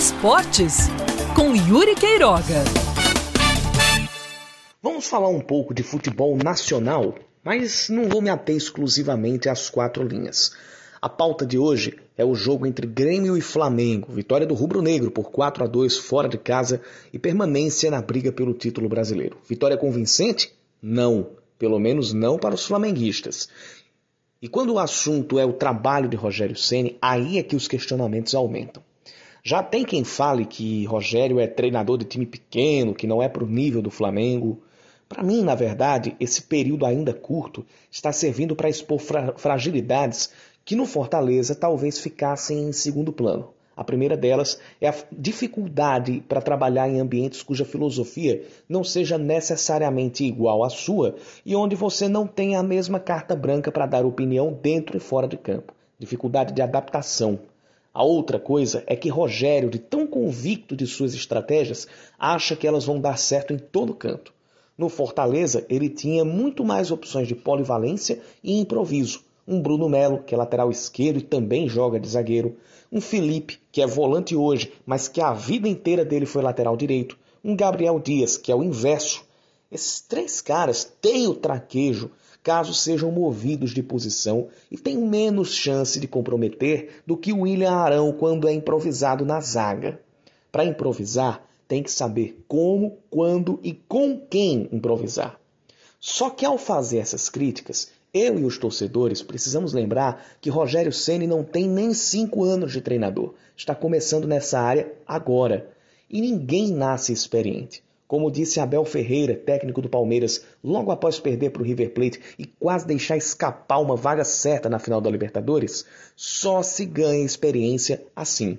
Esportes, com Yuri Queiroga. Vamos falar um pouco de futebol nacional, mas não vou me ater exclusivamente às quatro linhas. A pauta de hoje é o jogo entre Grêmio e Flamengo, vitória do Rubro Negro por 4 a 2 fora de casa e permanência na briga pelo título brasileiro. Vitória convincente? Não, pelo menos não para os flamenguistas. E quando o assunto é o trabalho de Rogério Ceni, aí é que os questionamentos aumentam. Já tem quem fale que Rogério é treinador de time pequeno, que não é para o nível do Flamengo. Para mim, na verdade, esse período ainda curto está servindo para expor fra fragilidades que no Fortaleza talvez ficassem em segundo plano. A primeira delas é a dificuldade para trabalhar em ambientes cuja filosofia não seja necessariamente igual à sua e onde você não tem a mesma carta branca para dar opinião dentro e fora de campo. Dificuldade de adaptação. A outra coisa é que Rogério, de tão convicto de suas estratégias, acha que elas vão dar certo em todo canto. No Fortaleza, ele tinha muito mais opções de polivalência e improviso um Bruno Melo, que é lateral esquerdo e também joga de zagueiro, um Felipe, que é volante hoje, mas que a vida inteira dele foi lateral direito, um Gabriel Dias, que é o inverso. Esses três caras têm o traquejo caso sejam movidos de posição e têm menos chance de comprometer do que o William Arão quando é improvisado na zaga. Para improvisar, tem que saber como, quando e com quem improvisar. Só que ao fazer essas críticas, eu e os torcedores precisamos lembrar que Rogério Ceni não tem nem cinco anos de treinador. Está começando nessa área agora. E ninguém nasce experiente. Como disse Abel Ferreira, técnico do Palmeiras, logo após perder para o River Plate e quase deixar escapar uma vaga certa na final da Libertadores, só se ganha experiência assim.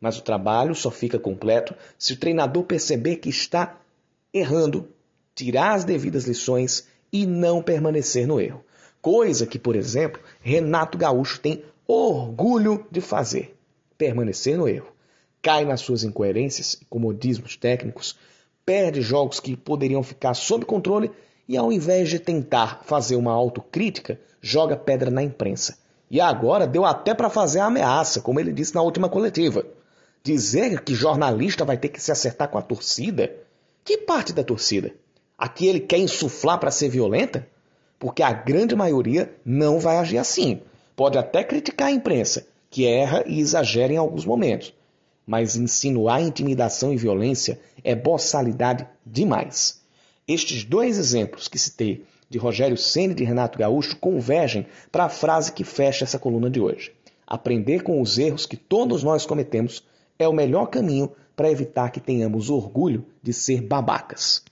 Mas o trabalho só fica completo se o treinador perceber que está errando, tirar as devidas lições e não permanecer no erro. Coisa que, por exemplo, Renato Gaúcho tem orgulho de fazer: permanecer no erro. Cai nas suas incoerências e comodismos técnicos, perde jogos que poderiam ficar sob controle e, ao invés de tentar fazer uma autocrítica, joga pedra na imprensa. E agora deu até para fazer a ameaça, como ele disse na última coletiva. Dizer que jornalista vai ter que se acertar com a torcida? Que parte da torcida? Aqui ele quer insuflar para ser violenta? porque a grande maioria não vai agir assim. Pode até criticar a imprensa, que erra e exagera em alguns momentos, mas insinuar intimidação e violência é boçalidade demais. Estes dois exemplos que citei, de Rogério Ceni e de Renato Gaúcho, convergem para a frase que fecha essa coluna de hoje. Aprender com os erros que todos nós cometemos é o melhor caminho para evitar que tenhamos orgulho de ser babacas.